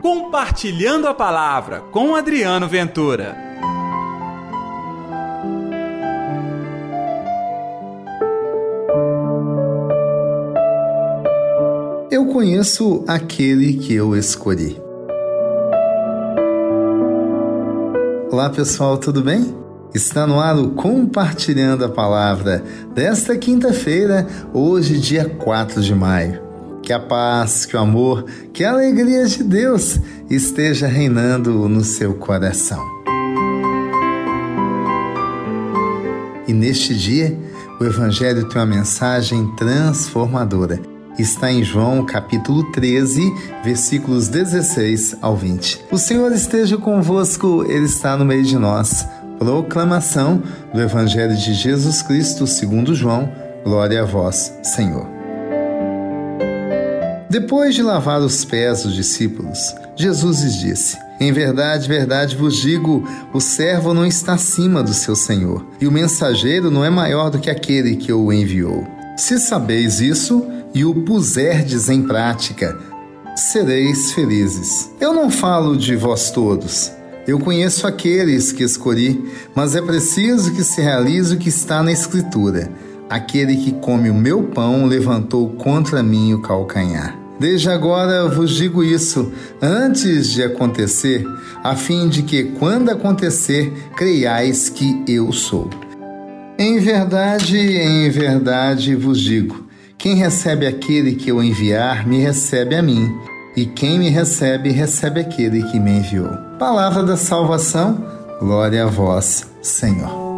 Compartilhando a Palavra com Adriano Ventura. Eu conheço aquele que eu escolhi. Olá pessoal, tudo bem? Está no ar o Compartilhando a Palavra desta quinta-feira, hoje, dia 4 de maio. Que a paz, que o amor, que a alegria de Deus esteja reinando no seu coração. E neste dia, o Evangelho tem uma mensagem transformadora. Está em João capítulo 13, versículos 16 ao 20. O Senhor esteja convosco, Ele está no meio de nós. Proclamação do Evangelho de Jesus Cristo segundo João. Glória a vós, Senhor. Depois de lavar os pés dos discípulos, Jesus lhes disse: Em verdade, verdade vos digo, o servo não está acima do seu senhor, e o mensageiro não é maior do que aquele que o enviou. Se sabeis isso e o puserdes em prática, sereis felizes. Eu não falo de vós todos eu conheço aqueles que escolhi, mas é preciso que se realize o que está na Escritura. Aquele que come o meu pão levantou contra mim o calcanhar. Desde agora vos digo isso, antes de acontecer, a fim de que, quando acontecer, creiais que eu sou. Em verdade, em verdade vos digo: quem recebe aquele que eu enviar, me recebe a mim e quem me recebe, recebe aquele que me enviou. Palavra da salvação, glória a vós, Senhor.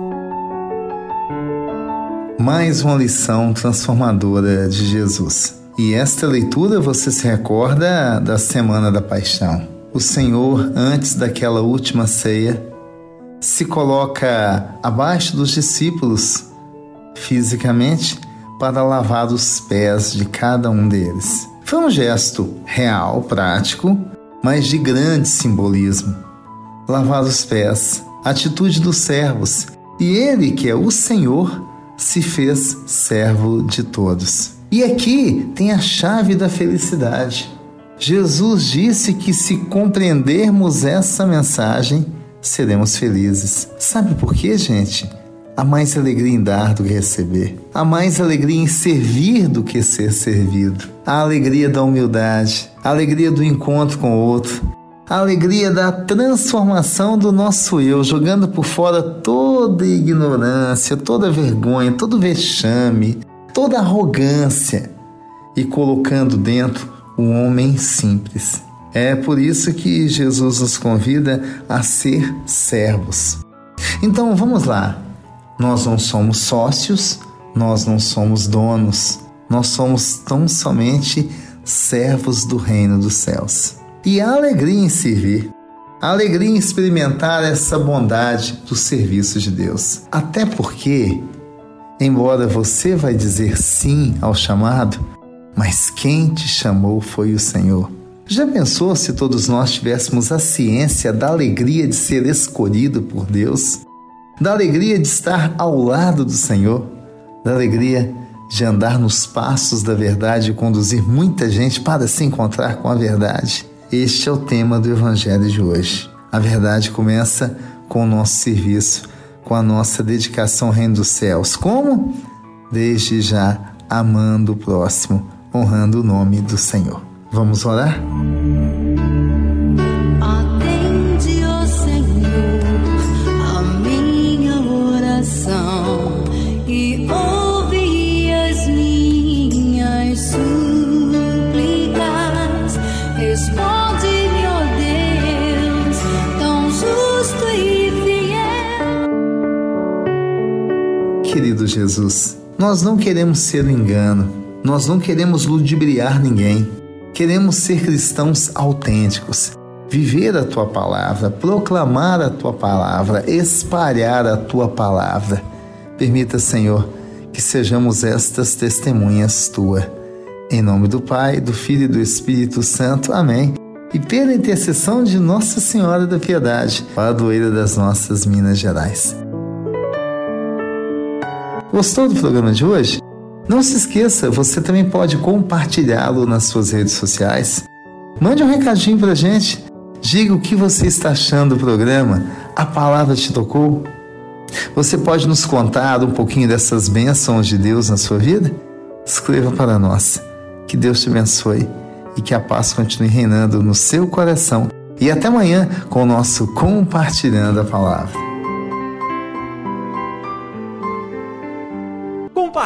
Mais uma lição transformadora de Jesus. E esta leitura você se recorda da Semana da Paixão. O Senhor, antes daquela última ceia, se coloca abaixo dos discípulos, fisicamente, para lavar os pés de cada um deles. Foi um gesto real, prático, mas de grande simbolismo. Lavar os pés, atitude dos servos, e ele, que é o Senhor, se fez servo de todos. E aqui tem a chave da felicidade. Jesus disse que se compreendermos essa mensagem, seremos felizes. Sabe por quê, gente? Há mais alegria em dar do que receber. Há mais alegria em servir do que ser servido. A alegria da humildade, a alegria do encontro com o outro, a alegria da transformação do nosso eu, jogando por fora toda ignorância, toda vergonha, todo vexame, toda arrogância e colocando dentro um homem simples. É por isso que Jesus nos convida a ser servos. Então vamos lá, nós não somos sócios, nós não somos donos, nós somos tão somente servos do reino dos céus. E há alegria em servir, há alegria em experimentar essa bondade do serviço de Deus. Até porque, embora você vai dizer sim ao chamado, mas quem te chamou foi o Senhor. Já pensou se todos nós tivéssemos a ciência da alegria de ser escolhido por Deus? da alegria de estar ao lado do Senhor, da alegria de andar nos passos da verdade e conduzir muita gente para se encontrar com a verdade. Este é o tema do Evangelho de hoje. A verdade começa com o nosso serviço, com a nossa dedicação Reino dos Céus. Como? Desde já amando o próximo, honrando o nome do Senhor. Vamos orar? Querido Jesus, nós não queremos ser engano, nós não queremos ludibriar ninguém, queremos ser cristãos autênticos, viver a tua palavra, proclamar a tua palavra, espalhar a tua palavra. Permita, Senhor, que sejamos estas testemunhas tua. Em nome do Pai, do Filho e do Espírito Santo. Amém. E pela intercessão de Nossa Senhora da Piedade, padroeira das nossas Minas Gerais. Gostou do programa de hoje? Não se esqueça, você também pode compartilhá-lo nas suas redes sociais. Mande um recadinho pra gente. Diga o que você está achando do programa. A palavra te tocou? Você pode nos contar um pouquinho dessas bênçãos de Deus na sua vida? Escreva para nós. Que Deus te abençoe e que a paz continue reinando no seu coração. E até amanhã com o nosso Compartilhando a Palavra.